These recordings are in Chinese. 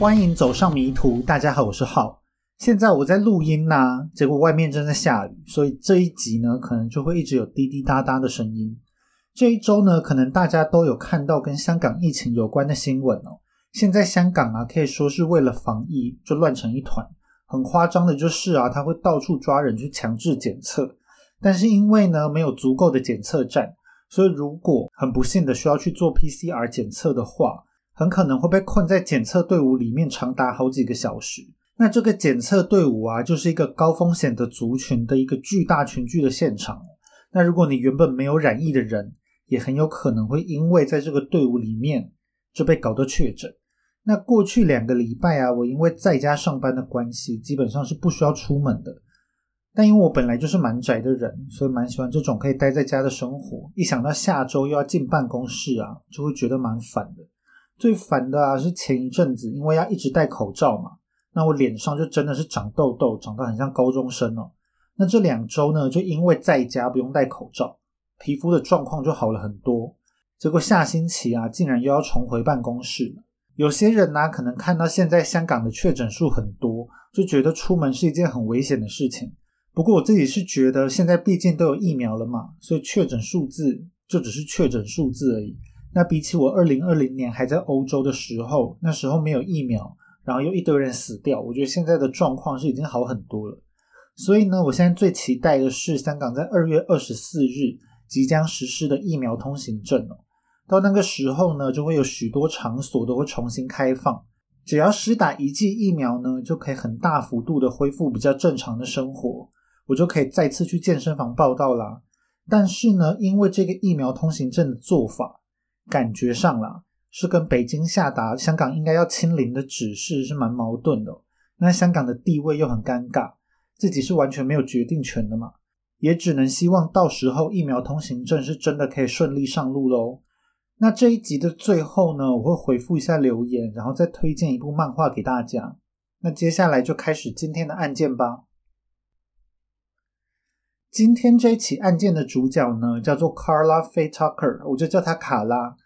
欢迎走上迷途。大家好，我是浩。现在我在录音呐、结果外面正在下雨，所以这一集呢，可能就会一直有滴滴答答的声音。这一周呢，可能大家都有看到跟香港疫情有关的新闻哦。现在香港啊，可以说是为了防疫就乱成一团。很夸张的就是啊，他会到处抓人去强制检测，但是因为呢没有足够的检测站，所以如果很不幸的需要去做 PCR 检测的话，很可能会被困在检测队伍里面长达好几个小时。那这个检测队伍啊，就是一个高风险的族群的一个巨大群聚的现场。那如果你原本没有染疫的人，也很有可能会因为在这个队伍里面就被搞得确诊。那过去两个礼拜啊，我因为在家上班的关系，基本上是不需要出门的。但因为我本来就是蛮宅的人，所以蛮喜欢这种可以待在家的生活。一想到下周又要进办公室啊，就会觉得蛮烦的。最烦的啊是前一阵子，因为要一直戴口罩嘛，那我脸上就真的是长痘痘，长得很像高中生哦。那这两周呢，就因为在家不用戴口罩，皮肤的状况就好了很多。结果下星期啊，竟然又要重回办公室了。有些人呢、可能看到现在香港的确诊数很多，就觉得出门是一件很危险的事情。不过我自己是觉得，现在毕竟都有疫苗了嘛，所以确诊数字就只是确诊数字而已。那比起我二零二零年还在欧洲的时候，那时候没有疫苗，然后又一堆人死掉，我觉得现在的状况是已经好很多了。所以呢，我现在最期待的是香港在二月二十四日即将实施的疫苗通行证哦。到那个时候呢，就会有许多场所都会重新开放，只要施打一剂疫苗呢，就可以很大幅度的恢复比较正常的生活，我就可以再次去健身房报道啦。但是呢，因为这个疫苗通行证的做法，感觉上啦是跟北京下达香港应该要清零的指示是蛮矛盾的。那香港的地位又很尴尬，自己是完全没有决定权的嘛，也只能希望到时候疫苗通行证是真的可以顺利上路喽。那这一集的最后呢，我会回复一下留言，然后再推荐一部漫画给大家。那接下来就开始今天的案件吧。今天这一起案件的主角呢，叫做 Carla Faye Tucker，我就叫她卡拉。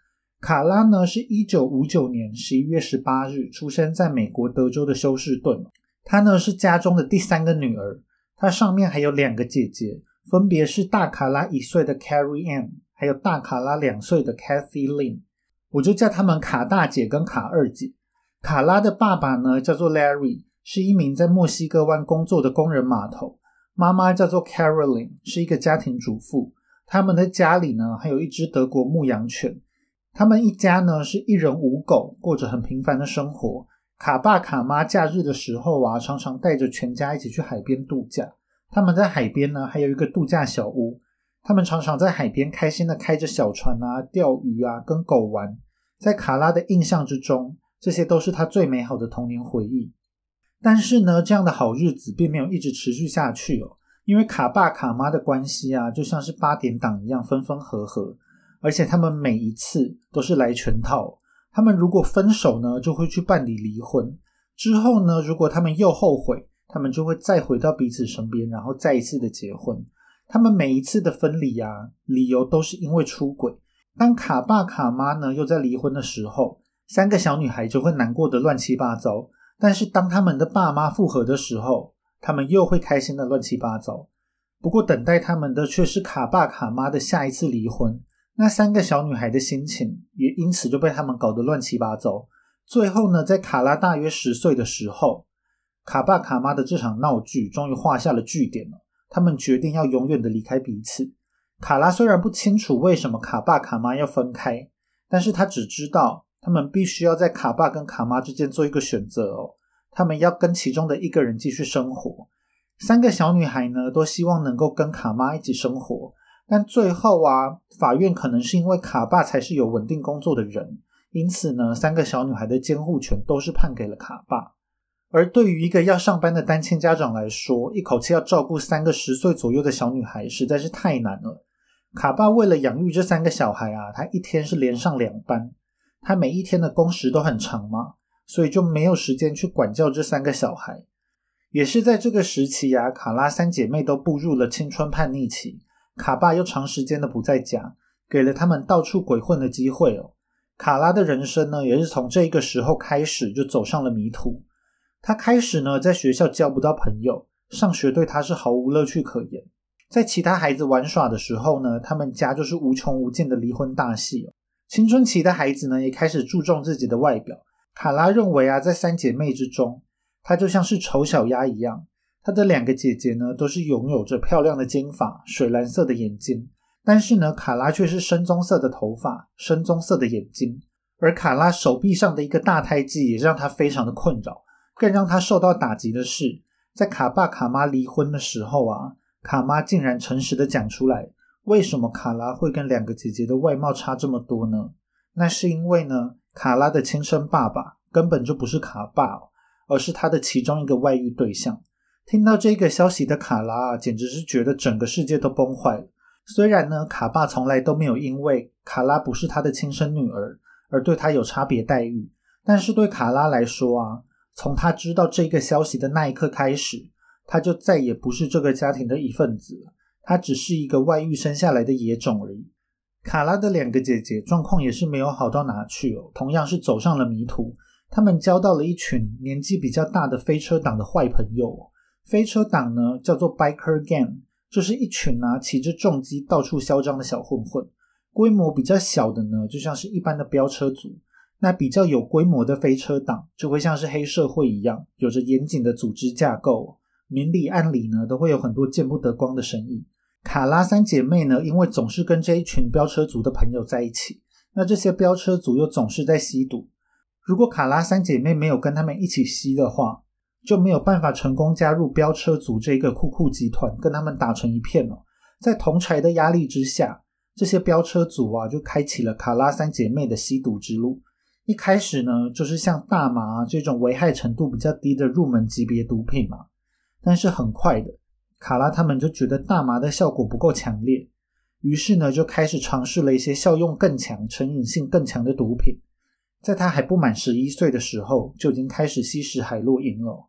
卡拉呢是一九五九年十一月十八日出生在美国德州的休斯顿。她呢是家中的第三个女儿，她上面还有两个姐姐，分别是大卡拉一岁的 Carrie Ann，还有大卡拉两岁的 Kathy Lynn。我就叫他们卡大姐跟卡二姐。卡拉的爸爸呢叫做 Larry，是一名在墨西哥湾工作的工人码头。妈妈叫做 Caroline，是一个家庭主妇。他们的家里呢还有一只德国牧羊犬。他们一家呢是一人五狗，过着很平凡的生活。卡爸卡妈假日的时候啊，常常带着全家一起去海边度假。他们在海边呢还有一个度假小屋。他们常常在海边开心的开着小船啊，钓鱼啊，跟狗玩。在卡拉的印象之中，这些都是他最美好的童年回忆。但是呢，这样的好日子并没有一直持续下去哦，因为卡爸卡妈的关系啊，就像是八点档一样分分合合，而且他们每一次都是来全套。他们如果分手呢，就会去办理离婚；之后呢，如果他们又后悔，他们就会再回到彼此身边，然后再一次的结婚。他们每一次的分离啊，理由都是因为出轨。当卡爸卡妈呢又在离婚的时候，三个小女孩就会难过的乱七八糟。但是当他们的爸妈复合的时候，他们又会开心的乱七八糟。不过等待他们的却是卡爸卡妈的下一次离婚。那三个小女孩的心情也因此就被他们搞得乱七八糟。最后呢，在卡拉大约十岁的时候，卡爸卡妈的这场闹剧终于画下了句点了。他们决定要永远的离开彼此。卡拉虽然不清楚为什么卡爸卡妈要分开，但是他只知道他们必须要在卡爸跟卡妈之间做一个选择哦。他们要跟其中的一个人继续生活。三个小女孩呢，都希望能够跟卡妈一起生活，但最后啊，法院可能是因为卡爸才是有稳定工作的人，因此呢，三个小女孩的监护权都是判给了卡爸。而对于一个要上班的单亲家长来说，一口气要照顾三个十岁左右的小女孩实在是太难了。卡爸为了养育这三个小孩啊，他一天是连上两班，他每一天的工时都很长嘛，所以就没有时间去管教这三个小孩。也是在这个时期啊，卡拉三姐妹都步入了青春叛逆期，卡爸又长时间的不在家，给了他们到处鬼混的机会哦。卡拉的人生呢，也是从这个时候开始就走上了迷途。他开始呢，在学校交不到朋友，上学对他是毫无乐趣可言。在其他孩子玩耍的时候呢，他们家就是无穷无尽的离婚大戏哦。青春期的孩子呢，也开始注重自己的外表。卡拉认为啊，在三姐妹之中，她就像是丑小鸭一样。她的两个姐姐呢，都是拥有着漂亮的金发、水蓝色的眼睛，但是呢，卡拉却是深棕色的头发、深棕色的眼睛。而卡拉手臂上的一个大胎记也让她非常的困扰。更让她受到打击的是，在卡爸卡妈离婚的时候啊，卡妈竟然诚实的讲出来，为什么卡拉会跟两个姐姐的外貌差这么多呢？那是因为呢，卡拉的亲生爸爸根本就不是卡爸，而是他的其中一个外遇对象。听到这个消息的卡拉，简直是觉得整个世界都崩坏了。虽然呢，卡爸从来都没有因为卡拉不是他的亲生女儿而对他有差别待遇，但是对卡拉来说啊，从他知道这个消息的那一刻开始，他就再也不是这个家庭的一份子了。他只是一个外遇生下来的野种而已。卡拉的两个姐姐状况也是没有好到哪去哦，同样是走上了迷途。他们交到了一群年纪比较大的飞车党的坏朋友。飞车党呢，叫做 Biker Gang，就是一群啊骑着重机到处嚣张的小混混。规模比较小的呢，就像是一般的飙车族；那比较有规模的飞车党，就会像是黑社会一样，有着严谨的组织架构，明里暗里呢都会有很多见不得光的生意。卡拉三姐妹呢，因为总是跟这一群飙车族的朋友在一起，那这些飙车族又总是在吸毒。如果卡拉三姐妹没有跟他们一起吸的话，就没有办法成功加入飙车族这个酷酷集团，跟他们打成一片了。在同柴的压力之下，这些飙车族啊，就开启了卡拉三姐妹的吸毒之路。一开始呢，就是像大麻这种危害程度比较低的入门级别毒品嘛。但是很快的，卡拉他们就觉得大麻的效果不够强烈，于是呢，就开始尝试了一些效用更强、成瘾性更强的毒品。在他还不满十一岁的时候，就已经开始吸食海洛因了。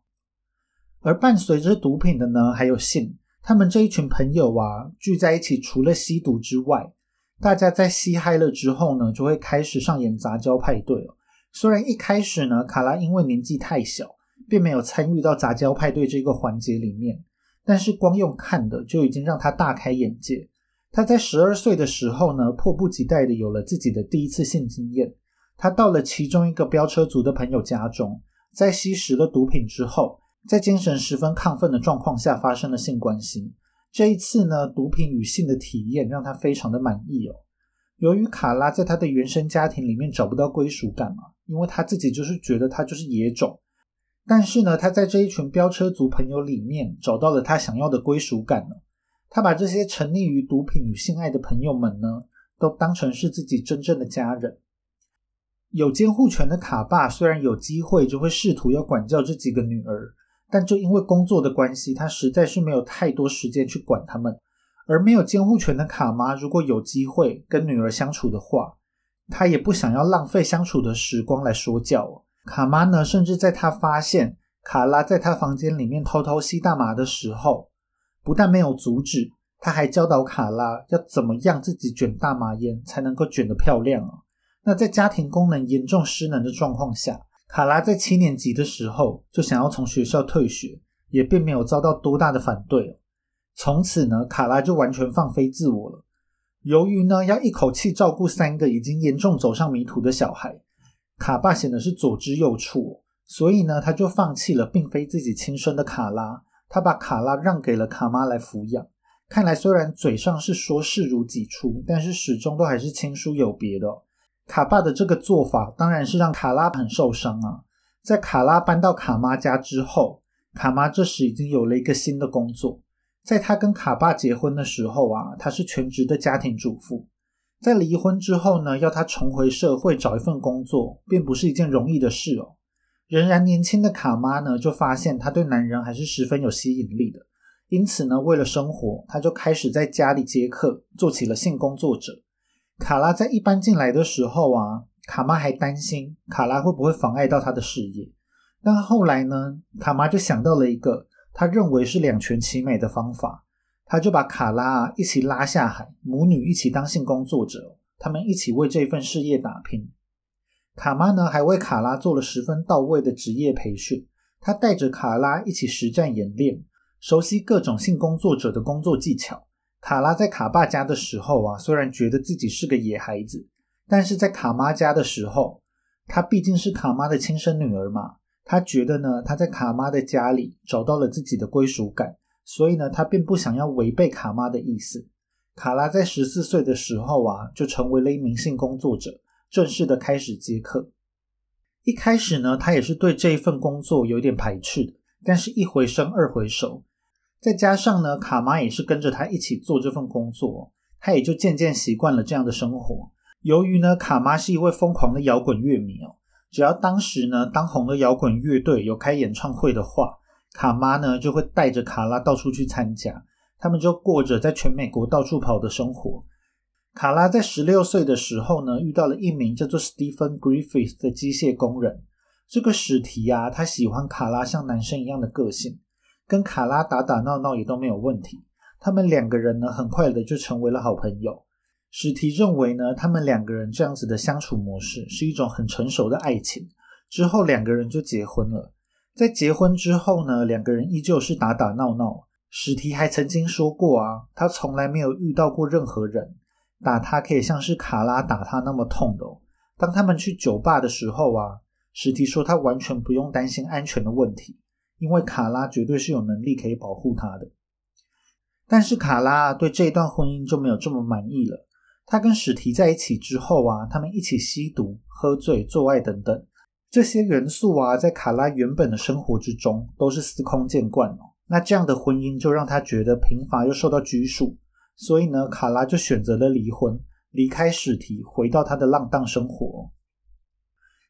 而伴随着毒品的呢，还有性。他们这一群朋友啊，聚在一起，除了吸毒之外，大家在吸嗨了之后呢，就会开始上演杂交派对了。虽然一开始呢，卡拉因为年纪太小，并没有参与到杂交派对这个环节里面，但是光用看的就已经让他大开眼界。他在十二岁的时候呢，迫不及待的有了自己的第一次性经验。他到了其中一个飙车族的朋友家中，在吸食了毒品之后。在精神十分亢奋的状况下发生了性关系。这一次呢，毒品与性的体验让他非常的满意哦。由于卡拉在他的原生家庭里面找不到归属感嘛，因为他自己就是觉得他就是野种。但是呢，他在这一群飙车族朋友里面找到了他想要的归属感了。他把这些沉溺于毒品与性爱的朋友们呢，都当成是自己真正的家人。有监护权的卡爸虽然有机会就会试图要管教这几个女儿。但就因为工作的关系，他实在是没有太多时间去管他们。而没有监护权的卡妈，如果有机会跟女儿相处的话，他也不想要浪费相处的时光来说教。卡妈呢，甚至在他发现卡拉在他房间里面偷偷吸大麻的时候，不但没有阻止，他还教导卡拉要怎么样自己卷大麻烟才能够卷得漂亮啊。那在家庭功能严重失能的状况下。卡拉在七年级的时候就想要从学校退学，也并没有遭到多大的反对。从此呢，卡拉就完全放飞自我了。由于呢要一口气照顾三个已经严重走上迷途的小孩，卡爸显得是左支右绌，所以呢他就放弃了并非自己亲生的卡拉，他把卡拉让给了卡妈来抚养。看来虽然嘴上是说视如己出，但是始终都还是亲疏有别的。卡爸的这个做法当然是让卡拉很受伤啊。在卡拉搬到卡妈家之后，卡妈这时已经有了一个新的工作。在她跟卡爸结婚的时候啊，她是全职的家庭主妇。在离婚之后呢，要她重回社会找一份工作，并不是一件容易的事哦。仍然年轻的卡妈呢，就发现她对男人还是十分有吸引力的，因此呢，为了生活，她就开始在家里接客，做起了性工作者。卡拉在一搬进来的时候啊，卡妈还担心卡拉会不会妨碍到她的事业。但后来呢，卡妈就想到了一个她认为是两全其美的方法，她就把卡拉一起拉下海，母女一起当性工作者，他们一起为这份事业打拼。卡妈呢还为卡拉做了十分到位的职业培训，她带着卡拉一起实战演练，熟悉各种性工作者的工作技巧。卡拉在卡爸家的时候啊，虽然觉得自己是个野孩子，但是在卡妈家的时候，她毕竟是卡妈的亲生女儿嘛，她觉得呢，她在卡妈的家里找到了自己的归属感，所以呢，她并不想要违背卡妈的意思。卡拉在十四岁的时候啊，就成为了一名性工作者。正式的开始接客。一开始呢，他也是对这一份工作有点排斥的。但是，一回生二回熟，再加上呢，卡妈也是跟着他一起做这份工作，他也就渐渐习惯了这样的生活。由于呢，卡妈是一位疯狂的摇滚乐迷哦，只要当时呢当红的摇滚乐队有开演唱会的话，卡妈呢就会带着卡拉到处去参加，他们就过着在全美国到处跑的生活。卡拉在十六岁的时候呢，遇到了一名叫做 Stephen Griffith 的机械工人。这个史提啊，他喜欢卡拉像男生一样的个性，跟卡拉打打闹闹也都没有问题。他们两个人呢，很快的就成为了好朋友。史提认为呢，他们两个人这样子的相处模式是一种很成熟的爱情。之后两个人就结婚了。在结婚之后呢，两个人依旧是打打闹闹。史提还曾经说过啊，他从来没有遇到过任何人。打他可以像是卡拉打他那么痛的。当他们去酒吧的时候啊，史提说他完全不用担心安全的问题，因为卡拉绝对是有能力可以保护他的。但是卡拉对这段婚姻就没有这么满意了。他跟史提在一起之后啊，他们一起吸毒、喝醉、做爱等等这些元素啊，在卡拉原本的生活之中都是司空见惯哦。那这样的婚姻就让他觉得贫乏又受到拘束。所以呢，卡拉就选择了离婚，离开史提，回到他的浪荡生活。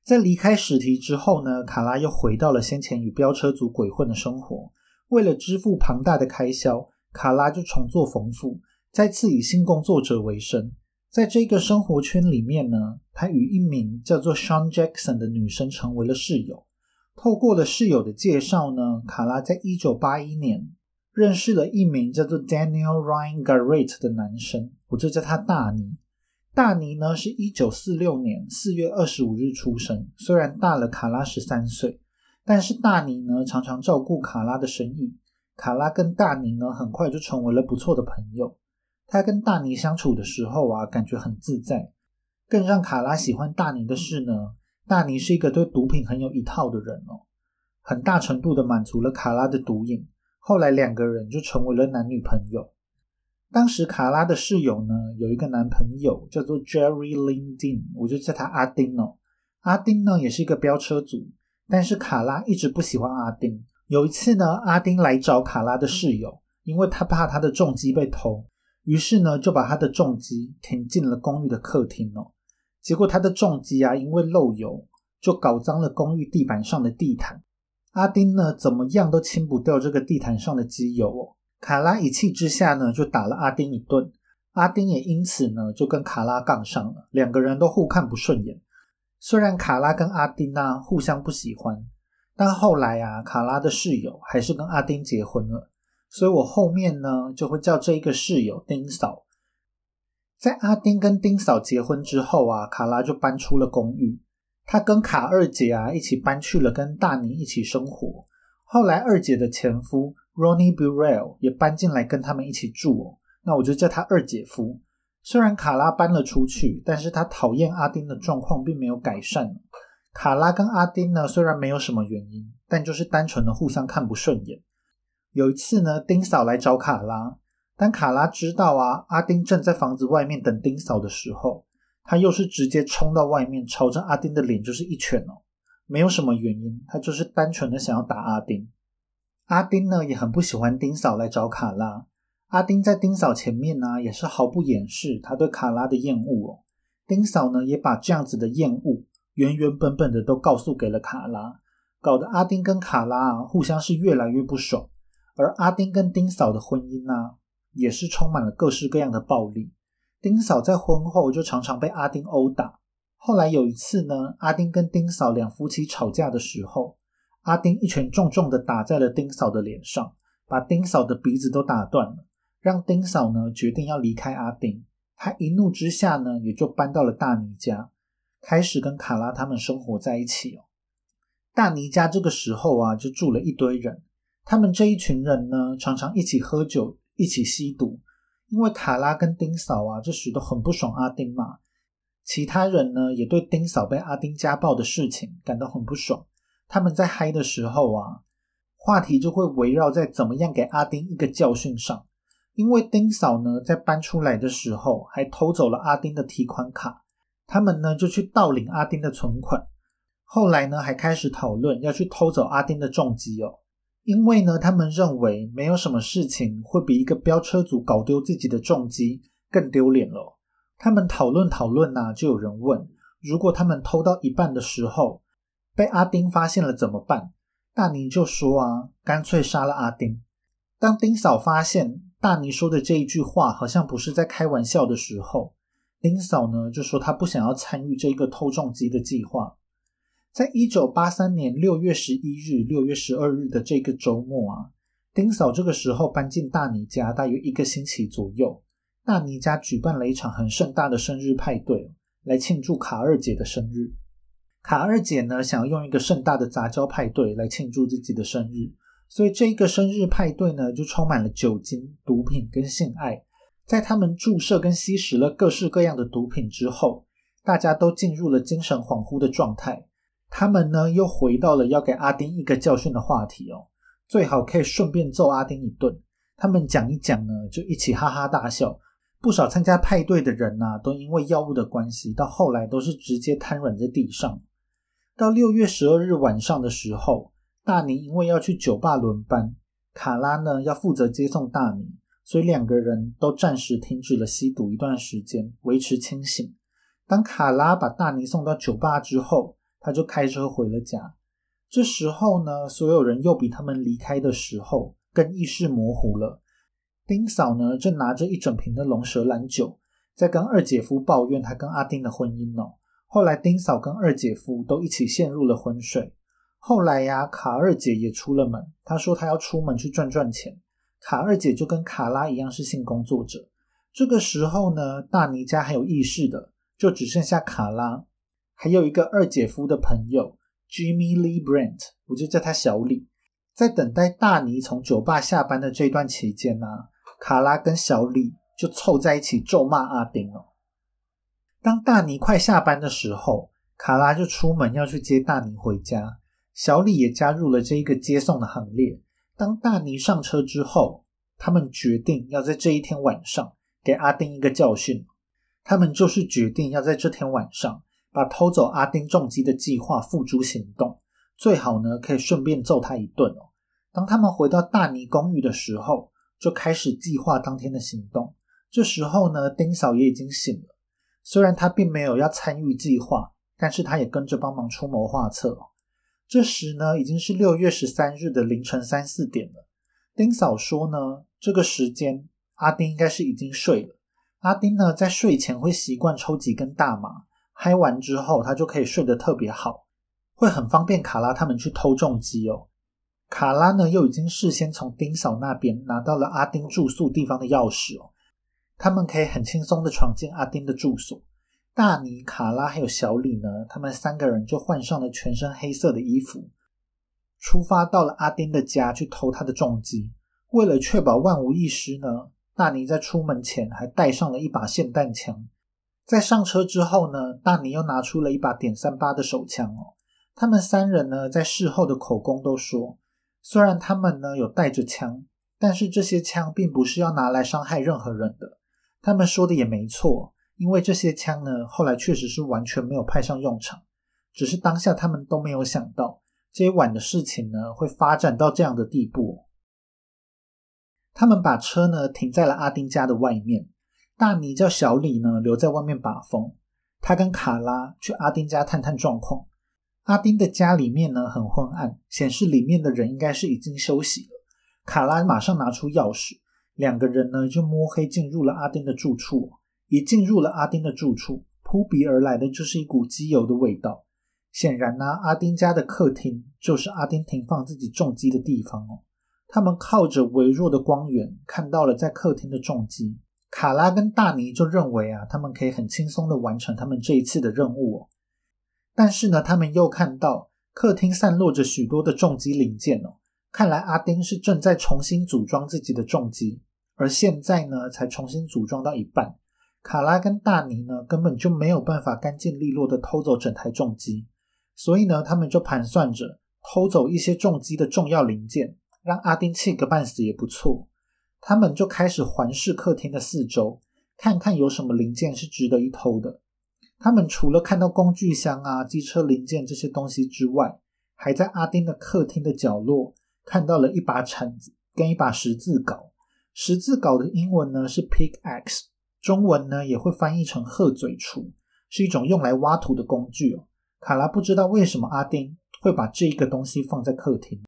在离开史提之后呢，卡拉又回到了先前与飙车族鬼混的生活。为了支付庞大的开销，卡拉就重做缝妇，再次以性工作者为生。在这个生活圈里面呢，他与一名叫做 Sean Jackson 的女生成为了室友。透过了室友的介绍呢，卡拉在一九八一年。认识了一名叫做 Daniel Ryan Garrett 的男生，我就叫他大尼。大尼呢是一九四六年四月二十五日出生，虽然大了卡拉十三岁，但是大尼呢常常照顾卡拉的生意。卡拉跟大尼呢很快就成为了不错的朋友。他跟大尼相处的时候啊，感觉很自在。更让卡拉喜欢大尼的是呢，大尼是一个对毒品很有一套的人哦，很大程度的满足了卡拉的毒瘾。后来两个人就成为了男女朋友。当时卡拉的室友呢有一个男朋友叫做 Jerry Lindin，我就叫他阿丁哦。阿丁呢也是一个飙车族，但是卡拉一直不喜欢阿丁。有一次呢，阿丁来找卡拉的室友，因为他怕他的重机被偷，于是呢就把他的重机停进了公寓的客厅哦。结果他的重机啊因为漏油，就搞脏了公寓地板上的地毯。阿丁呢，怎么样都清不掉这个地毯上的机油哦。卡拉一气之下呢，就打了阿丁一顿。阿丁也因此呢，就跟卡拉杠上了，两个人都互看不顺眼。虽然卡拉跟阿丁啊互相不喜欢，但后来啊，卡拉的室友还是跟阿丁结婚了。所以我后面呢，就会叫这一个室友丁嫂。在阿丁跟丁嫂结婚之后啊，卡拉就搬出了公寓。她跟卡二姐啊一起搬去了跟大尼一起生活。后来二姐的前夫 Ronnie Burrell 也搬进来跟他们一起住哦。那我就叫他二姐夫。虽然卡拉搬了出去，但是他讨厌阿丁的状况并没有改善。卡拉跟阿丁呢虽然没有什么原因，但就是单纯的互相看不顺眼。有一次呢，丁嫂来找卡拉，当卡拉知道啊阿丁正在房子外面等丁嫂的时候。他又是直接冲到外面，朝着阿丁的脸就是一拳哦，没有什么原因，他就是单纯的想要打阿丁。阿丁呢也很不喜欢丁嫂来找卡拉，阿丁在丁嫂前面呢也是毫不掩饰他对卡拉的厌恶哦。丁嫂呢也把这样子的厌恶原原本本的都告诉给了卡拉，搞得阿丁跟卡拉啊互相是越来越不爽，而阿丁跟丁嫂的婚姻呢也是充满了各式各样的暴力。丁嫂在婚后就常常被阿丁殴打。后来有一次呢，阿丁跟丁嫂两夫妻吵架的时候，阿丁一拳重重的打在了丁嫂的脸上，把丁嫂的鼻子都打断了，让丁嫂呢决定要离开阿丁。他一怒之下呢，也就搬到了大尼家。开始跟卡拉他们生活在一起哦。大尼家这个时候啊，就住了一堆人，他们这一群人呢，常常一起喝酒，一起吸毒。因为卡拉跟丁嫂啊，这时都很不爽阿丁嘛。其他人呢，也对丁嫂被阿丁家暴的事情感到很不爽。他们在嗨的时候啊，话题就会围绕在怎么样给阿丁一个教训上。因为丁嫂呢，在搬出来的时候还偷走了阿丁的提款卡，他们呢就去盗领阿丁的存款。后来呢，还开始讨论要去偷走阿丁的重机哦。因为呢，他们认为没有什么事情会比一个飙车族搞丢自己的重机更丢脸了。他们讨论讨论呐，就有人问：如果他们偷到一半的时候被阿丁发现了怎么办？大尼就说啊，干脆杀了阿丁。当丁嫂发现大尼说的这一句话好像不是在开玩笑的时候，丁嫂呢就说她不想要参与这个偷重机的计划。在一九八三年六月十一日、六月十二日的这个周末啊，丁嫂这个时候搬进大尼家，大约一个星期左右。大尼家举办了一场很盛大的生日派对，来庆祝卡二姐的生日。卡二姐呢，想要用一个盛大的杂交派对来庆祝自己的生日，所以这个生日派对呢，就充满了酒精、毒品跟性爱。在他们注射跟吸食了各式各样的毒品之后，大家都进入了精神恍惚的状态。他们呢又回到了要给阿丁一个教训的话题哦，最好可以顺便揍阿丁一顿。他们讲一讲呢，就一起哈哈大笑。不少参加派对的人呐，都因为药物的关系，到后来都是直接瘫软在地上。到六月十二日晚上的时候，大尼因为要去酒吧轮班，卡拉呢要负责接送大尼，所以两个人都暂时停止了吸毒一段时间，维持清醒。当卡拉把大尼送到酒吧之后，他就开车回了家。这时候呢，所有人又比他们离开的时候更意识模糊了。丁嫂呢，正拿着一整瓶的龙舌兰酒，在跟二姐夫抱怨他跟阿丁的婚姻哦。后来丁嫂跟二姐夫都一起陷入了昏睡。后来呀，卡二姐也出了门，她说她要出门去赚赚钱。卡二姐就跟卡拉一样是性工作者。这个时候呢，大尼家还有意识的，就只剩下卡拉。还有一个二姐夫的朋友 Jimmy Lee Brent，我就叫他小李。在等待大尼从酒吧下班的这段期间呢，卡拉跟小李就凑在一起咒骂阿丁了。当大尼快下班的时候，卡拉就出门要去接大尼回家，小李也加入了这一个接送的行列。当大尼上车之后，他们决定要在这一天晚上给阿丁一个教训。他们就是决定要在这天晚上。把偷走阿丁重机的计划付诸行动，最好呢可以顺便揍他一顿哦。当他们回到大尼公寓的时候，就开始计划当天的行动。这时候呢，丁嫂也已经醒了，虽然他并没有要参与计划，但是他也跟着帮忙出谋划策。这时呢，已经是六月十三日的凌晨三四点了。丁嫂说呢，这个时间阿丁应该是已经睡了。阿丁呢，在睡前会习惯抽几根大麻。嗨完之后，他就可以睡得特别好，会很方便卡拉他们去偷重机哦。卡拉呢，又已经事先从丁嫂那边拿到了阿丁住宿地方的钥匙哦，他们可以很轻松的闯进阿丁的住所。大尼、卡拉还有小李呢，他们三个人就换上了全身黑色的衣服，出发到了阿丁的家去偷他的重机。为了确保万无一失呢，大尼在出门前还带上了一把霰弹枪。在上车之后呢，大尼又拿出了一把点三八的手枪哦。他们三人呢，在事后的口供都说，虽然他们呢有带着枪，但是这些枪并不是要拿来伤害任何人的。他们说的也没错，因为这些枪呢，后来确实是完全没有派上用场。只是当下他们都没有想到，这一晚的事情呢，会发展到这样的地步。他们把车呢停在了阿丁家的外面。大尼叫小李呢留在外面把风，他跟卡拉去阿丁家探探状况。阿丁的家里面呢很昏暗，显示里面的人应该是已经休息了。卡拉马上拿出钥匙，两个人呢就摸黑进入了阿丁的住处。一进入了阿丁的住处，扑鼻而来的就是一股机油的味道。显然呢，阿丁家的客厅就是阿丁停放自己重机的地方哦。他们靠着微弱的光源看到了在客厅的重机。卡拉跟大尼就认为啊，他们可以很轻松的完成他们这一次的任务哦。但是呢，他们又看到客厅散落着许多的重机零件哦，看来阿丁是正在重新组装自己的重机，而现在呢，才重新组装到一半。卡拉跟大尼呢，根本就没有办法干净利落的偷走整台重机，所以呢，他们就盘算着偷走一些重机的重要零件，让阿丁气个半死也不错。他们就开始环视客厅的四周，看看有什么零件是值得一偷的。他们除了看到工具箱啊、机车零件这些东西之外，还在阿丁的客厅的角落看到了一把铲子跟一把十字镐。十字镐的英文呢是 pickaxe，中文呢也会翻译成鹤嘴锄，是一种用来挖土的工具哦。卡拉不知道为什么阿丁会把这一个东西放在客厅，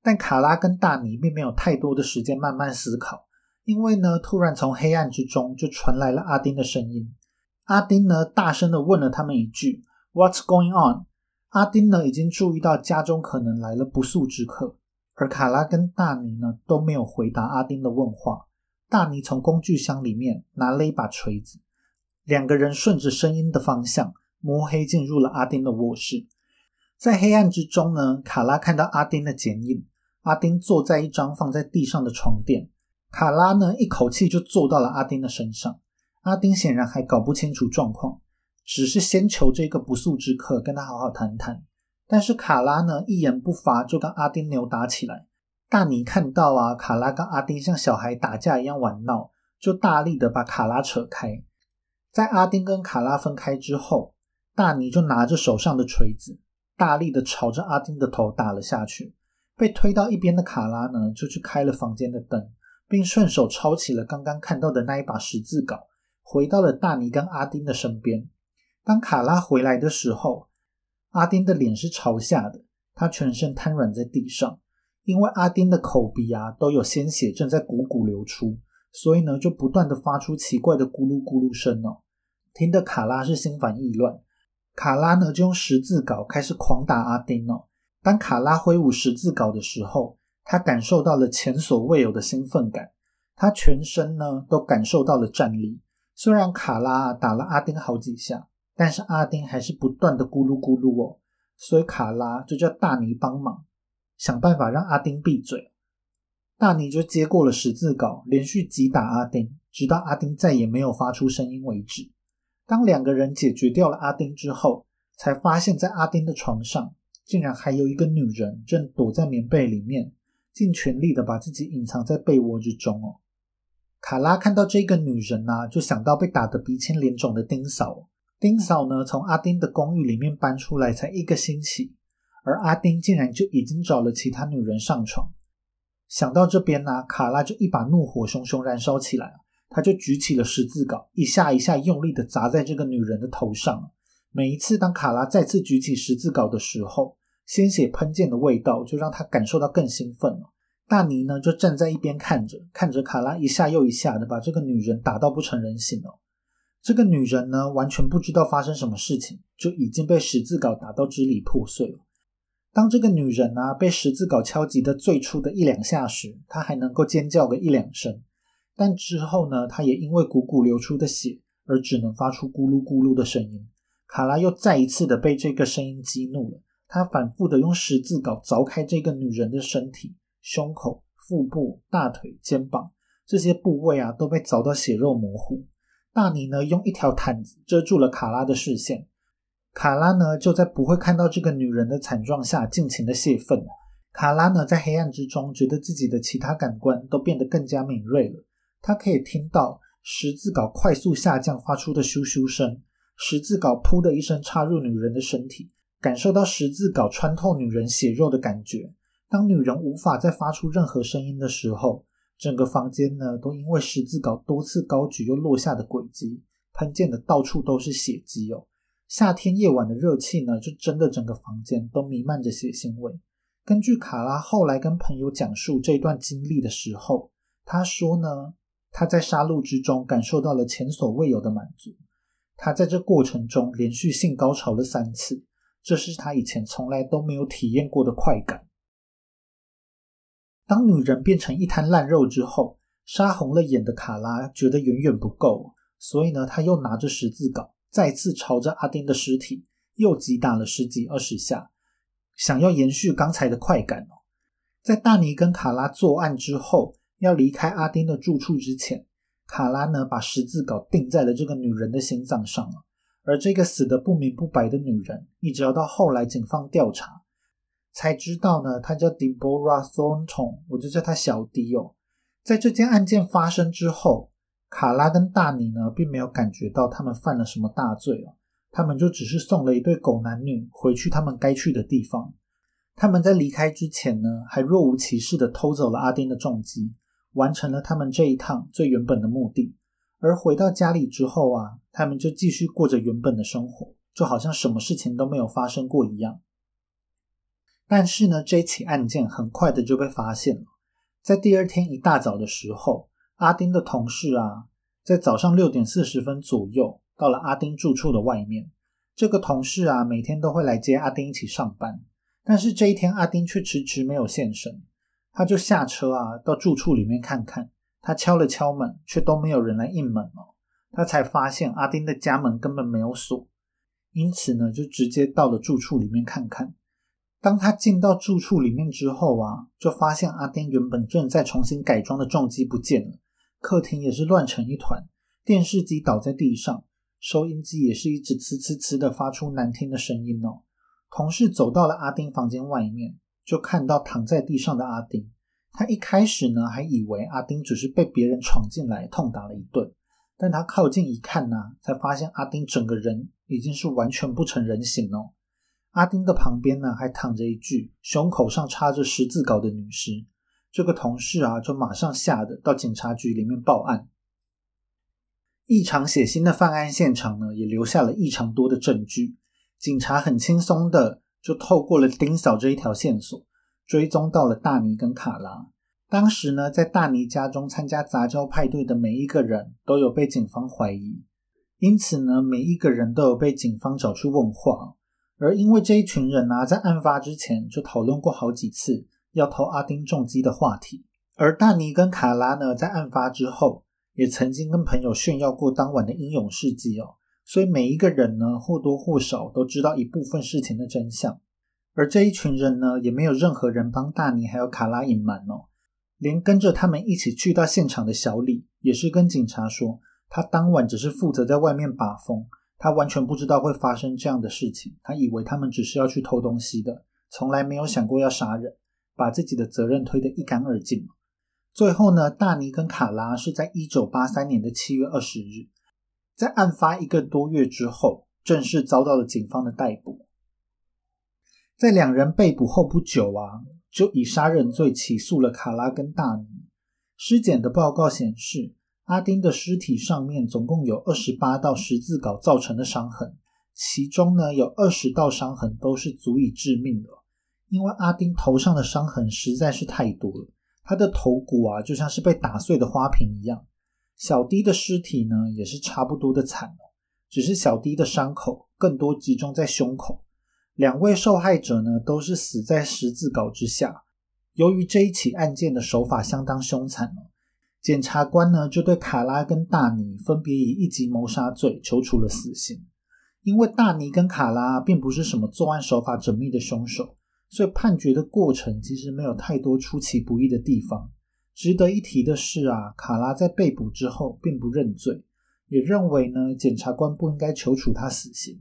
但卡拉跟大尼并没有太多的时间慢慢思考，因为呢，突然从黑暗之中就传来了阿丁的声音。阿丁呢，大声的问了他们一句：“What's going on？” 阿丁呢，已经注意到家中可能来了不速之客，而卡拉跟大尼呢，都没有回答阿丁的问话。大尼从工具箱里面拿了一把锤子，两个人顺着声音的方向摸黑进入了阿丁的卧室。在黑暗之中呢，卡拉看到阿丁的剪影。阿丁坐在一张放在地上的床垫，卡拉呢，一口气就坐到了阿丁的身上。阿丁显然还搞不清楚状况，只是先求这个不速之客跟他好好谈谈。但是卡拉呢，一言不发就跟阿丁扭打起来。大尼看到啊，卡拉跟阿丁像小孩打架一样玩闹，就大力的把卡拉扯开。在阿丁跟卡拉分开之后，大尼就拿着手上的锤子，大力的朝着阿丁的头打了下去。被推到一边的卡拉呢，就去开了房间的灯，并顺手抄起了刚刚看到的那一把十字镐。回到了大尼跟阿丁的身边。当卡拉回来的时候，阿丁的脸是朝下的，他全身瘫软在地上。因为阿丁的口鼻啊都有鲜血正在汩汩流出，所以呢就不断的发出奇怪的咕噜咕噜声哦，听得卡拉是心烦意乱。卡拉呢就用十字镐开始狂打阿丁哦。当卡拉挥舞十字镐的时候，他感受到了前所未有的兴奋感，他全身呢都感受到了战力。虽然卡拉打了阿丁好几下，但是阿丁还是不断的咕噜咕噜哦，所以卡拉就叫大尼帮忙，想办法让阿丁闭嘴。大尼就接过了十字镐，连续击打阿丁，直到阿丁再也没有发出声音为止。当两个人解决掉了阿丁之后，才发现，在阿丁的床上竟然还有一个女人正躲在棉被里面，尽全力的把自己隐藏在被窝之中哦。卡拉看到这个女人啊，就想到被打得鼻青脸肿的丁嫂。丁嫂呢，从阿丁的公寓里面搬出来才一个星期，而阿丁竟然就已经找了其他女人上床。想到这边呢，卡拉就一把怒火熊熊燃烧起来他就举起了十字镐，一下一下用力的砸在这个女人的头上。每一次当卡拉再次举起十字镐的时候，鲜血喷溅的味道就让他感受到更兴奋了。大尼呢，就站在一边看着，看着卡拉一下又一下的把这个女人打到不成人形了。这个女人呢，完全不知道发生什么事情，就已经被十字镐打到支离破碎了。当这个女人呢被十字镐敲击的最初的一两下时，她还能够尖叫个一两声，但之后呢，她也因为股骨流出的血而只能发出咕噜咕噜的声音。卡拉又再一次的被这个声音激怒了，他反复的用十字镐凿开这个女人的身体。胸口、腹部、大腿、肩膀这些部位啊，都被凿到血肉模糊。大尼呢，用一条毯子遮住了卡拉的视线。卡拉呢，就在不会看到这个女人的惨状下，尽情的泄愤。卡拉呢，在黑暗之中，觉得自己的其他感官都变得更加敏锐了。他可以听到十字镐快速下降发出的咻咻声，十字镐噗的一声插入女人的身体，感受到十字镐穿透女人血肉的感觉。当女人无法再发出任何声音的时候，整个房间呢都因为十字镐多次高举又落下的轨迹，喷溅的到处都是血迹哦。夏天夜晚的热气呢，就真的整个房间都弥漫着血腥味。根据卡拉后来跟朋友讲述这段经历的时候，他说呢，他在杀戮之中感受到了前所未有的满足。他在这过程中连续性高潮了三次，这是他以前从来都没有体验过的快感。当女人变成一滩烂肉之后，杀红了眼的卡拉觉得远远不够，所以呢，他又拿着十字镐，再次朝着阿丁的尸体又击打了十几二十下，想要延续刚才的快感哦。在大尼跟卡拉作案之后，要离开阿丁的住处之前，卡拉呢把十字镐钉在了这个女人的心脏上了。而这个死的不明不白的女人，一直要到后来警方调查，才知道呢，他叫 Deborah Thornton，我就叫他小迪哦。在这件案件发生之后，卡拉跟大尼呢，并没有感觉到他们犯了什么大罪哦，他们就只是送了一对狗男女回去他们该去的地方。他们在离开之前呢，还若无其事的偷走了阿丁的重机，完成了他们这一趟最原本的目的。而回到家里之后啊，他们就继续过着原本的生活，就好像什么事情都没有发生过一样。但是呢，这起案件很快的就被发现了。在第二天一大早的时候，阿丁的同事啊，在早上六点四十分左右到了阿丁住处的外面。这个同事啊，每天都会来接阿丁一起上班。但是这一天，阿丁却迟迟没有现身，他就下车啊，到住处里面看看。他敲了敲门，却都没有人来应门哦。他才发现阿丁的家门根本没有锁，因此呢，就直接到了住处里面看看。当他进到住处里面之后啊，就发现阿丁原本正在重新改装的重机不见了，客厅也是乱成一团，电视机倒在地上，收音机也是一直呲呲呲的发出难听的声音哦。同事走到了阿丁房间外面，就看到躺在地上的阿丁。他一开始呢，还以为阿丁只是被别人闯进来痛打了一顿，但他靠近一看呢，才发现阿丁整个人已经是完全不成人形哦。阿丁的旁边呢，还躺着一具胸口上插着十字镐的女尸。这个同事啊，就马上吓得到警察局里面报案。异常血腥的犯案现场呢，也留下了异常多的证据。警察很轻松的就透过了丁嫂这一条线索。追踪到了大尼跟卡拉。当时呢，在大尼家中参加杂交派对的每一个人都有被警方怀疑，因此呢，每一个人都有被警方找去问话。而因为这一群人呢，在案发之前就讨论过好几次要偷阿丁重机的话题。而大尼跟卡拉呢，在案发之后也曾经跟朋友炫耀过当晚的英勇事迹哦。所以每一个人呢，或多或少都知道一部分事情的真相。而这一群人呢，也没有任何人帮大尼还有卡拉隐瞒哦。连跟着他们一起去到现场的小李，也是跟警察说，他当晚只是负责在外面把风，他完全不知道会发生这样的事情。他以为他们只是要去偷东西的，从来没有想过要杀人，把自己的责任推得一干二净。最后呢，大尼跟卡拉是在一九八三年的七月二十日，在案发一个多月之后，正式遭到了警方的逮捕。在两人被捕后不久啊，就以杀人罪起诉了卡拉跟大尼。尸检的报告显示，阿丁的尸体上面总共有二十八道十字镐造成的伤痕，其中呢有二十道伤痕都是足以致命的。因为阿丁头上的伤痕实在是太多了，他的头骨啊就像是被打碎的花瓶一样。小迪的尸体呢也是差不多的惨哦，只是小迪的伤口更多集中在胸口。两位受害者呢，都是死在十字镐之下。由于这一起案件的手法相当凶残哦，检察官呢就对卡拉跟大尼分别以一级谋杀罪求处了死刑。因为大尼跟卡拉并不是什么作案手法缜密的凶手，所以判决的过程其实没有太多出其不意的地方。值得一提的是啊，卡拉在被捕之后并不认罪，也认为呢检察官不应该求处他死刑。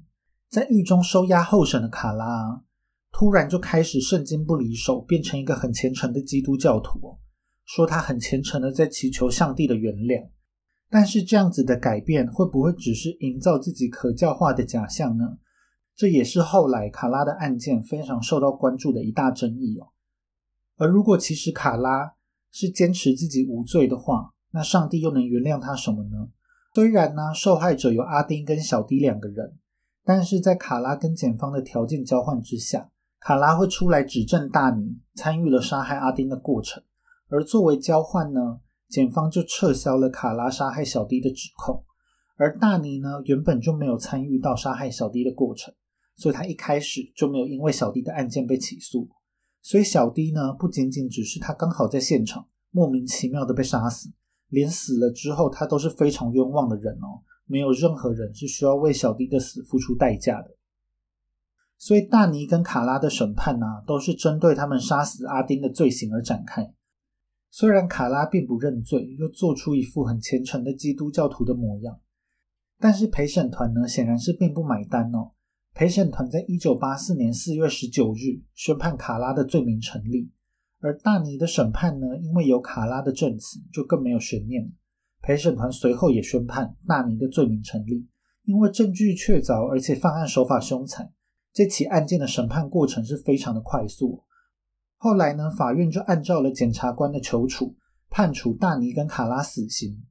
在狱中收押候审的卡拉，突然就开始圣经不离手，变成一个很虔诚的基督教徒，说他很虔诚的在祈求上帝的原谅。但是这样子的改变，会不会只是营造自己可教化的假象呢？这也是后来卡拉的案件非常受到关注的一大争议哦。而如果其实卡拉是坚持自己无罪的话，那上帝又能原谅他什么呢？虽然呢，受害者有阿丁跟小迪两个人。但是在卡拉跟检方的条件交换之下，卡拉会出来指证大尼参与了杀害阿丁的过程，而作为交换呢，检方就撤销了卡拉杀害小迪的指控，而大尼呢原本就没有参与到杀害小迪的过程，所以他一开始就没有因为小迪的案件被起诉，所以小迪呢不仅仅只是他刚好在现场莫名其妙的被杀死，连死了之后他都是非常冤枉的人哦。没有任何人是需要为小迪的死付出代价的。所以大尼跟卡拉的审判呢，都是针对他们杀死阿丁的罪行而展开。虽然卡拉并不认罪，又做出一副很虔诚的基督教徒的模样，但是陪审团呢，显然是并不买单哦。陪审团在一九八四年四月十九日宣判卡拉的罪名成立，而大尼的审判呢，因为有卡拉的证词，就更没有悬念。陪审团随后也宣判大尼的罪名成立，因为证据确凿，而且犯案手法凶残。这起案件的审判过程是非常的快速。后来呢，法院就按照了检察官的求处，判处大尼跟卡拉死刑。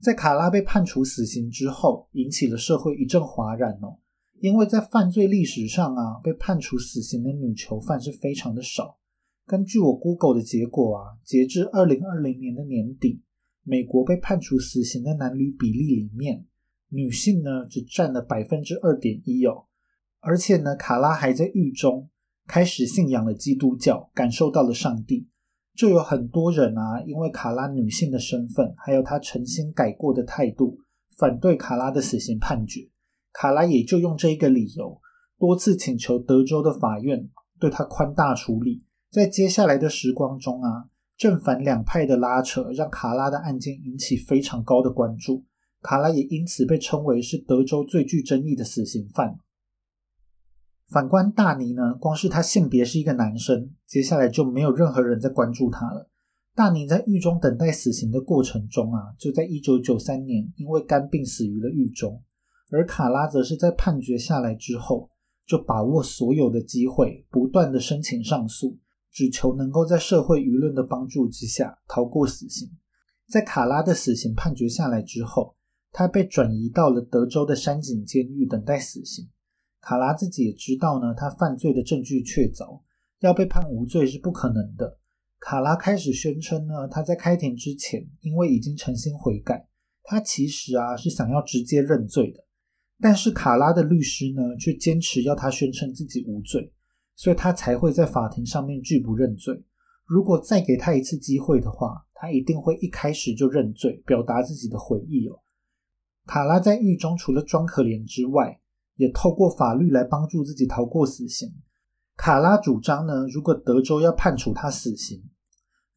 在卡拉被判处死刑之后，引起了社会一阵哗然哦。因为在犯罪历史上啊，被判处死刑的女囚犯是非常的少。根据我 Google 的结果啊，截至二零二零年的年底，美国被判处死刑的男女比例里面，女性呢只占了百分之二点一哦。而且呢，卡拉还在狱中开始信仰了基督教，感受到了上帝。就有很多人啊，因为卡拉女性的身份，还有她诚心改过的态度，反对卡拉的死刑判决。卡拉也就用这一个理由，多次请求德州的法院对他宽大处理。在接下来的时光中啊，正反两派的拉扯让卡拉的案件引起非常高的关注。卡拉也因此被称为是德州最具争议的死刑犯。反观大尼呢，光是他性别是一个男生，接下来就没有任何人在关注他了。大尼在狱中等待死刑的过程中啊，就在一九九三年因为肝病死于了狱中。而卡拉则是在判决下来之后，就把握所有的机会，不断的申请上诉，只求能够在社会舆论的帮助之下逃过死刑。在卡拉的死刑判决下来之后，他被转移到了德州的山景监狱等待死刑。卡拉自己也知道呢，他犯罪的证据确凿，要被判无罪是不可能的。卡拉开始宣称呢，他在开庭之前，因为已经诚心悔改，他其实啊是想要直接认罪的。但是卡拉的律师呢，却坚持要他宣称自己无罪，所以他才会在法庭上面拒不认罪。如果再给他一次机会的话，他一定会一开始就认罪，表达自己的悔意哦。卡拉在狱中除了装可怜之外，也透过法律来帮助自己逃过死刑。卡拉主张呢，如果德州要判处他死刑，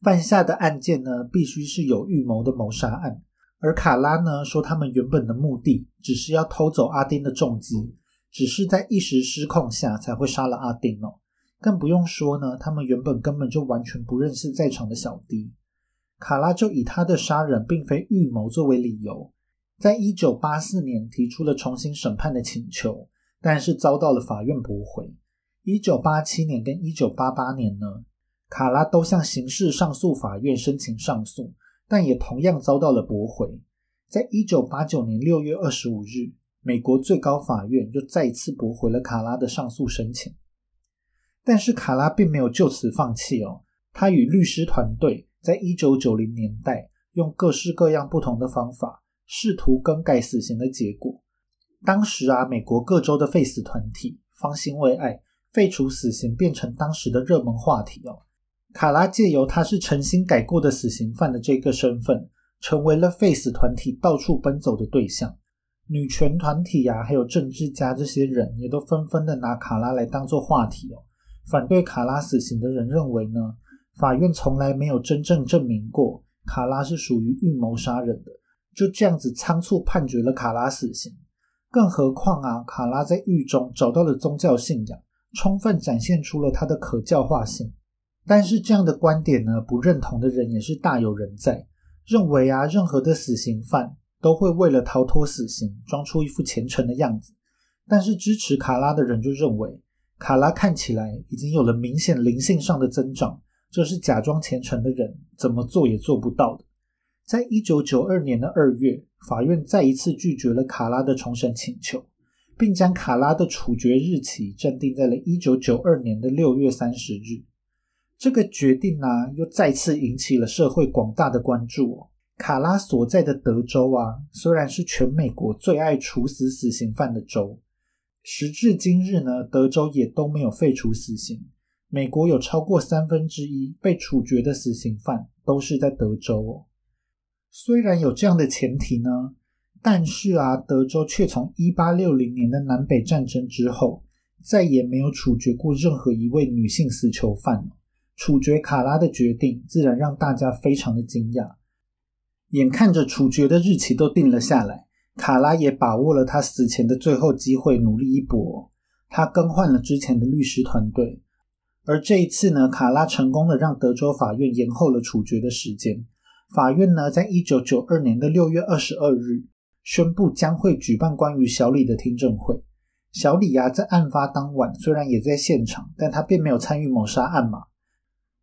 犯下的案件呢，必须是有预谋的谋杀案。而卡拉呢说，他们原本的目的只是要偷走阿丁的重机，只是在一时失控下才会杀了阿丁哦。更不用说呢，他们原本根本就完全不认识在场的小弟。卡拉就以他的杀人并非预谋作为理由，在一九八四年提出了重新审判的请求，但是遭到了法院驳回。一九八七年跟一九八八年呢，卡拉都向刑事上诉法院申请上诉。但也同样遭到了驳回。在一九八九年六月二十五日，美国最高法院又再次驳回了卡拉的上诉申请。但是卡拉并没有就此放弃哦，他与律师团队在一九九零年代用各式各样不同的方法，试图更改死刑的结果。当时啊，美国各州的废死团体方兴未艾，废除死刑变成当时的热门话题哦。卡拉借由他是诚心改过的死刑犯的这个身份，成为了废死团体到处奔走的对象。女权团体呀，还有政治家这些人，也都纷纷的拿卡拉来当做话题哦。反对卡拉死刑的人认为呢，法院从来没有真正证明过卡拉是属于预谋杀人的，就这样子仓促判决了卡拉死刑。更何况啊，卡拉在狱中找到了宗教信仰，充分展现出了他的可教化性。但是这样的观点呢，不认同的人也是大有人在，认为啊，任何的死刑犯都会为了逃脱死刑，装出一副虔诚的样子。但是支持卡拉的人就认为，卡拉看起来已经有了明显灵性上的增长，这是假装虔诚的人怎么做也做不到的。在一九九二年的二月，法院再一次拒绝了卡拉的重审请求，并将卡拉的处决日期暂定在了一九九二年的六月三十日。这个决定呢，又再次引起了社会广大的关注。卡拉所在的德州啊，虽然是全美国最爱处死死刑犯的州，时至今日呢，德州也都没有废除死刑。美国有超过三分之一被处决的死刑犯都是在德州。虽然有这样的前提呢，但是啊，德州却从一八六零年的南北战争之后。再也没有处决过任何一位女性死囚犯。处决卡拉的决定自然让大家非常的惊讶。眼看着处决的日期都定了下来，卡拉也把握了他死前的最后机会，努力一搏。他更换了之前的律师团队，而这一次呢，卡拉成功的让德州法院延后了处决的时间。法院呢，在一九九二年的六月二十二日宣布将会举办关于小李的听证会。小李呀，在案发当晚虽然也在现场，但他并没有参与谋杀案嘛。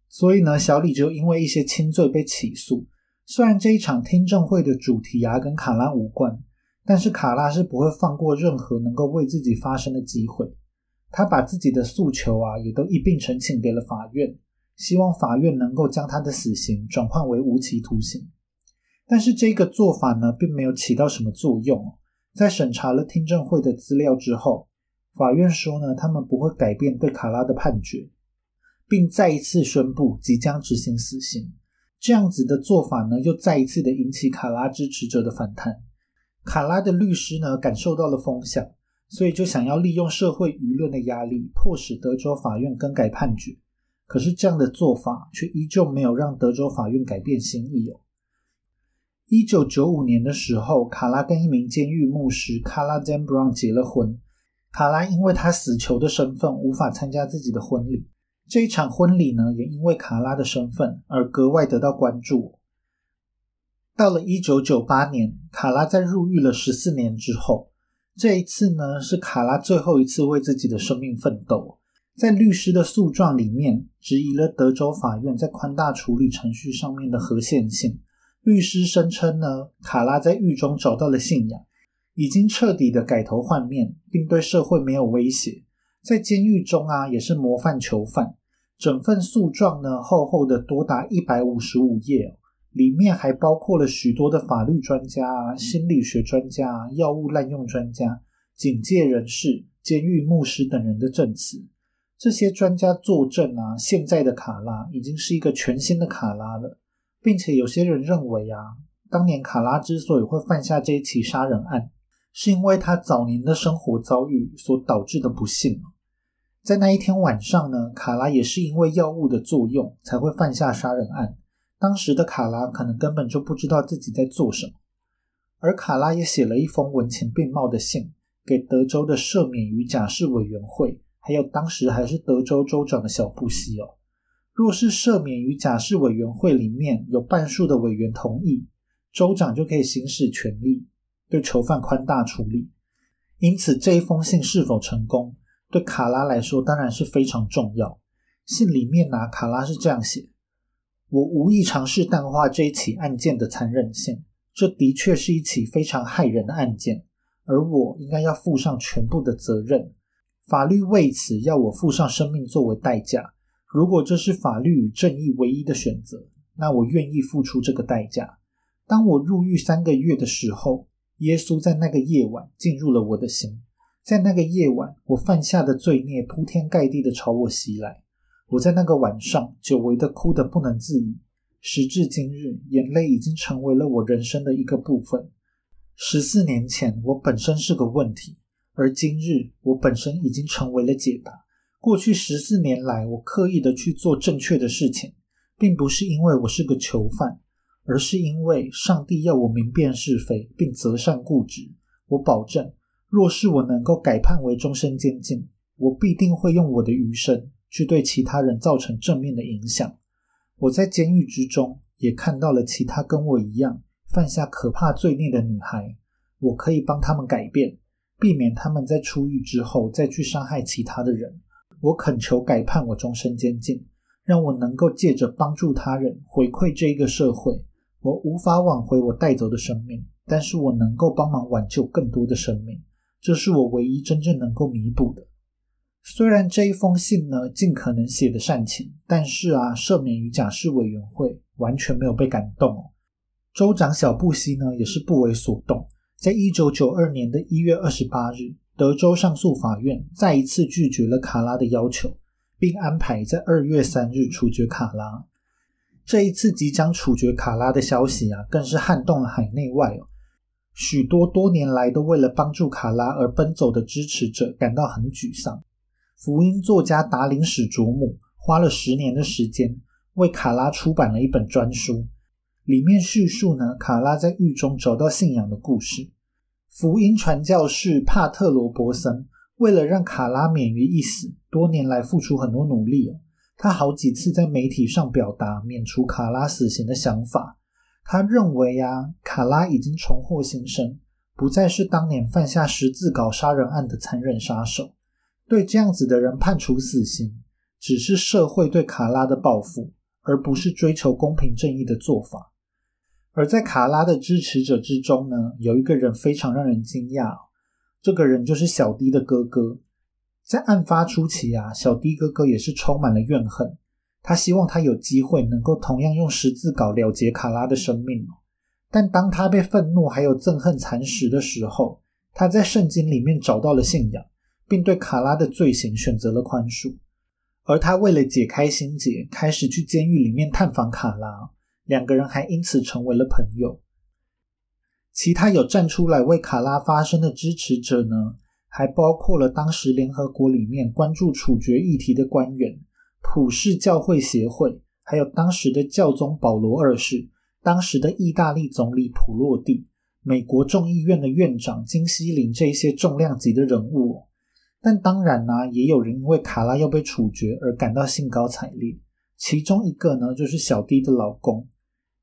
所以呢，小李就因为一些轻罪被起诉。虽然这一场听证会的主题啊跟卡拉无关，但是卡拉是不会放过任何能够为自己发声的机会。他把自己的诉求啊也都一并呈请给了法院，希望法院能够将他的死刑转换为无期徒刑。但是这个做法呢，并没有起到什么作用。在审查了听证会的资料之后，法院说呢，他们不会改变对卡拉的判决。并再一次宣布即将执行死刑，这样子的做法呢，又再一次的引起卡拉支持者的反弹。卡拉的律师呢，感受到了风向，所以就想要利用社会舆论的压力，迫使德州法院更改判决。可是这样的做法却依旧没有让德州法院改变心意哦。一九九五年的时候，卡拉跟一名监狱牧师卡拉 zambron 结了婚。卡拉因为他死囚的身份，无法参加自己的婚礼。这一场婚礼呢，也因为卡拉的身份而格外得到关注。到了一九九八年，卡拉在入狱了十四年之后，这一次呢，是卡拉最后一次为自己的生命奋斗。在律师的诉状里面，质疑了德州法院在宽大处理程序上面的合宪性。律师声称呢，卡拉在狱中找到了信仰，已经彻底的改头换面，并对社会没有威胁。在监狱中啊，也是模范囚犯。整份诉状呢，厚厚的多达一百五十五页，里面还包括了许多的法律专家啊、心理学专家、药物滥用专家、警戒人士、监狱牧师等人的证词。这些专家作证啊，现在的卡拉已经是一个全新的卡拉了，并且有些人认为啊，当年卡拉之所以会犯下这一起杀人案，是因为他早年的生活遭遇所导致的不幸。在那一天晚上呢，卡拉也是因为药物的作用才会犯下杀人案。当时的卡拉可能根本就不知道自己在做什么，而卡拉也写了一封文情并茂的信给德州的赦免与假释委员会，还有当时还是德州州长的小布希哦。若是赦免与假释委员会里面有半数的委员同意，州长就可以行使权力对囚犯宽大处理。因此，这一封信是否成功？对卡拉来说当然是非常重要。信里面呢，卡拉是这样写：“我无意尝试淡化这一起案件的残忍性，这的确是一起非常害人的案件，而我应该要负上全部的责任。法律为此要我付上生命作为代价。如果这是法律与正义唯一的选择，那我愿意付出这个代价。当我入狱三个月的时候，耶稣在那个夜晚进入了我的心。”在那个夜晚，我犯下的罪孽铺天盖地的朝我袭来。我在那个晚上久违的哭得不能自已。时至今日，眼泪已经成为了我人生的一个部分。十四年前，我本身是个问题，而今日，我本身已经成为了解答。过去十四年来，我刻意的去做正确的事情，并不是因为我是个囚犯，而是因为上帝要我明辨是非，并择善固执。我保证。若是我能够改判为终身监禁，我必定会用我的余生去对其他人造成正面的影响。我在监狱之中也看到了其他跟我一样犯下可怕罪孽的女孩，我可以帮他们改变，避免他们在出狱之后再去伤害其他的人。我恳求改判我终身监禁，让我能够借着帮助他人回馈这一个社会。我无法挽回我带走的生命，但是我能够帮忙挽救更多的生命。这是我唯一真正能够弥补的。虽然这一封信呢，尽可能写的煽情，但是啊，赦免与假释委员会完全没有被感动哦。州长小布希呢，也是不为所动。在一九九二年的一月二十八日，德州上诉法院再一次拒绝了卡拉的要求，并安排在二月三日处决卡拉。这一次即将处决卡拉的消息啊，更是撼动了海内外哦。许多多年来都为了帮助卡拉而奔走的支持者感到很沮丧。福音作家达林史卓姆花了十年的时间为卡拉出版了一本专书，里面叙述呢卡拉在狱中找到信仰的故事。福音传教士帕特罗伯森为了让卡拉免于一死，多年来付出很多努力哦。他好几次在媒体上表达免除卡拉死刑的想法。他认为啊，卡拉已经重获新生，不再是当年犯下十字镐杀人案的残忍杀手。对这样子的人判处死刑，只是社会对卡拉的报复，而不是追求公平正义的做法。而在卡拉的支持者之中呢，有一个人非常让人惊讶，这个人就是小迪的哥哥。在案发初期啊，小迪哥哥也是充满了怨恨，他希望他有机会能够同样用十字镐了结卡拉的生命但当他被愤怒还有憎恨蚕食的时候，他在圣经里面找到了信仰。并对卡拉的罪行选择了宽恕，而他为了解开心结，开始去监狱里面探访卡拉，两个人还因此成为了朋友。其他有站出来为卡拉发声的支持者呢，还包括了当时联合国里面关注处决议题的官员、普世教会协会，还有当时的教宗保罗二世、当时的意大利总理普洛蒂、美国众议院的院长金希林这些重量级的人物。但当然呢，也有人因为卡拉要被处决而感到兴高采烈。其中一个呢，就是小弟的老公。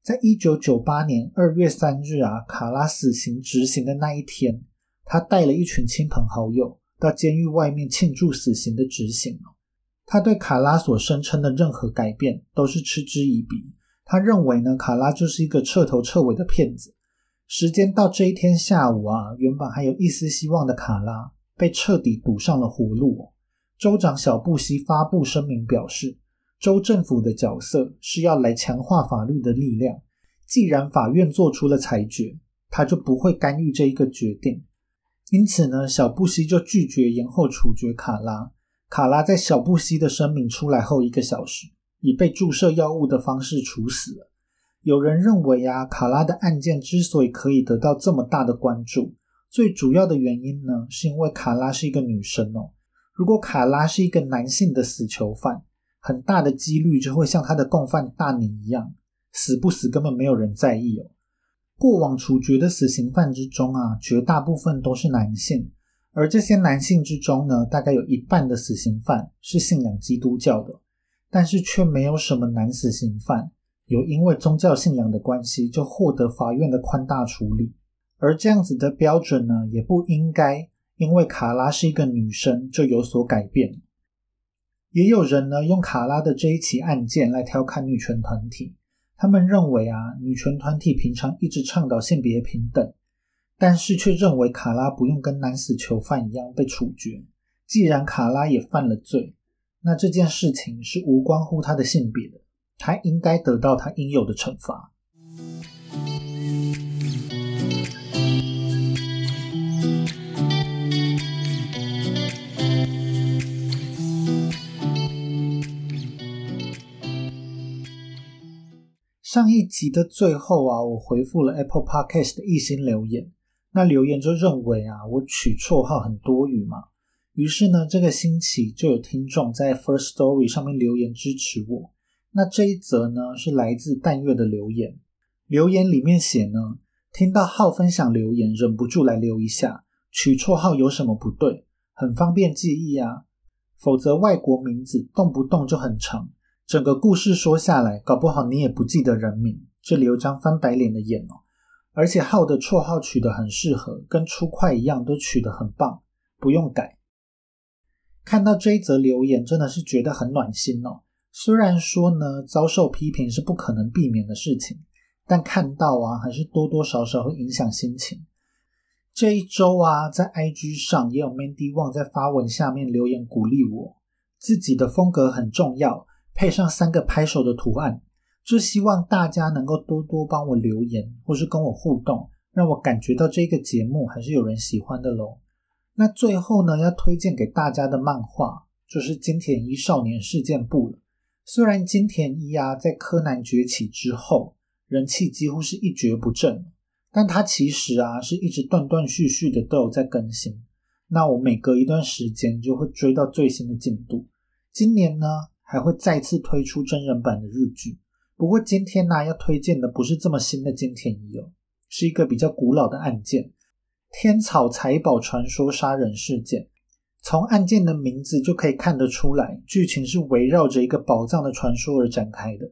在一九九八年二月三日啊，卡拉死刑执行的那一天，他带了一群亲朋好友到监狱外面庆祝死刑的执行他对卡拉所声称的任何改变都是嗤之以鼻。他认为呢，卡拉就是一个彻头彻尾的骗子。时间到这一天下午啊，原本还有一丝希望的卡拉。被彻底堵上了活路。州长小布希发布声明表示，州政府的角色是要来强化法律的力量。既然法院做出了裁决，他就不会干预这一个决定。因此呢，小布希就拒绝延后处决卡拉。卡拉在小布希的声明出来后一个小时，以被注射药物的方式处死了。有人认为啊，卡拉的案件之所以可以得到这么大的关注。最主要的原因呢，是因为卡拉是一个女生哦。如果卡拉是一个男性的死囚犯，很大的几率就会像他的共犯大你一样，死不死根本没有人在意哦。过往处决的死刑犯之中啊，绝大部分都是男性，而这些男性之中呢，大概有一半的死刑犯是信仰基督教的，但是却没有什么男死刑犯有因为宗教信仰的关系就获得法院的宽大处理。而这样子的标准呢，也不应该因为卡拉是一个女生就有所改变。也有人呢用卡拉的这一起案件来调侃女权团体，他们认为啊，女权团体平常一直倡导性别平等，但是却认为卡拉不用跟男死囚犯一样被处决。既然卡拉也犯了罪，那这件事情是无关乎他的性别的，他应该得到他应有的惩罚。上一集的最后啊，我回复了 Apple Podcast 的一星留言，那留言就认为啊，我取绰号很多余嘛。于是呢，这个星期就有听众在 First Story 上面留言支持我。那这一则呢，是来自淡月的留言，留言里面写呢，听到号分享留言，忍不住来留一下，取绰号有什么不对？很方便记忆啊，否则外国名字动不动就很长。整个故事说下来，搞不好你也不记得人名，这里有张翻白脸的眼哦。而且浩的绰号取得很适合，跟出快一样，都取得很棒，不用改。看到这一则留言，真的是觉得很暖心哦。虽然说呢，遭受批评是不可能避免的事情，但看到啊，还是多多少少会影响心情。这一周啊，在 IG 上也有 Mandy Wang 在发文下面留言鼓励我，自己的风格很重要。配上三个拍手的图案，就希望大家能够多多帮我留言，或是跟我互动，让我感觉到这个节目还是有人喜欢的喽。那最后呢，要推荐给大家的漫画就是金田一少年事件簿了。虽然金田一啊在柯南崛起之后人气几乎是一蹶不振，但他其实啊是一直断断续续的都有在更新。那我每隔一段时间就会追到最新的进度。今年呢，还会再次推出真人版的日剧。不过今天呢，要推荐的不是这么新的金田一哦，是一个比较古老的案件——天草财宝传说杀人事件。从案件的名字就可以看得出来，剧情是围绕着一个宝藏的传说而展开的。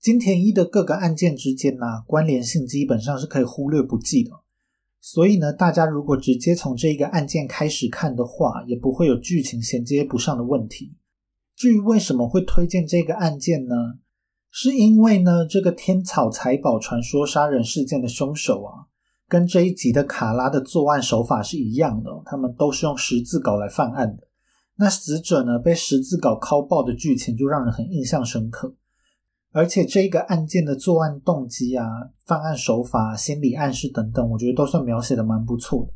金田一的各个案件之间呢，关联性基本上是可以忽略不计的。所以呢，大家如果直接从这一个案件开始看的话，也不会有剧情衔接不上的问题。至于为什么会推荐这个案件呢？是因为呢，这个天草财宝传说杀人事件的凶手啊。跟这一集的卡拉的作案手法是一样的，他们都是用十字镐来犯案的。那死者呢被十字镐敲爆的剧情就让人很印象深刻，而且这个案件的作案动机啊、犯案手法、心理暗示等等，我觉得都算描写的蛮不错的。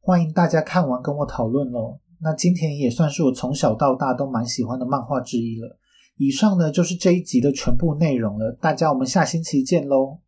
欢迎大家看完跟我讨论喽。那今天也算是我从小到大都蛮喜欢的漫画之一了。以上呢就是这一集的全部内容了，大家我们下星期见喽。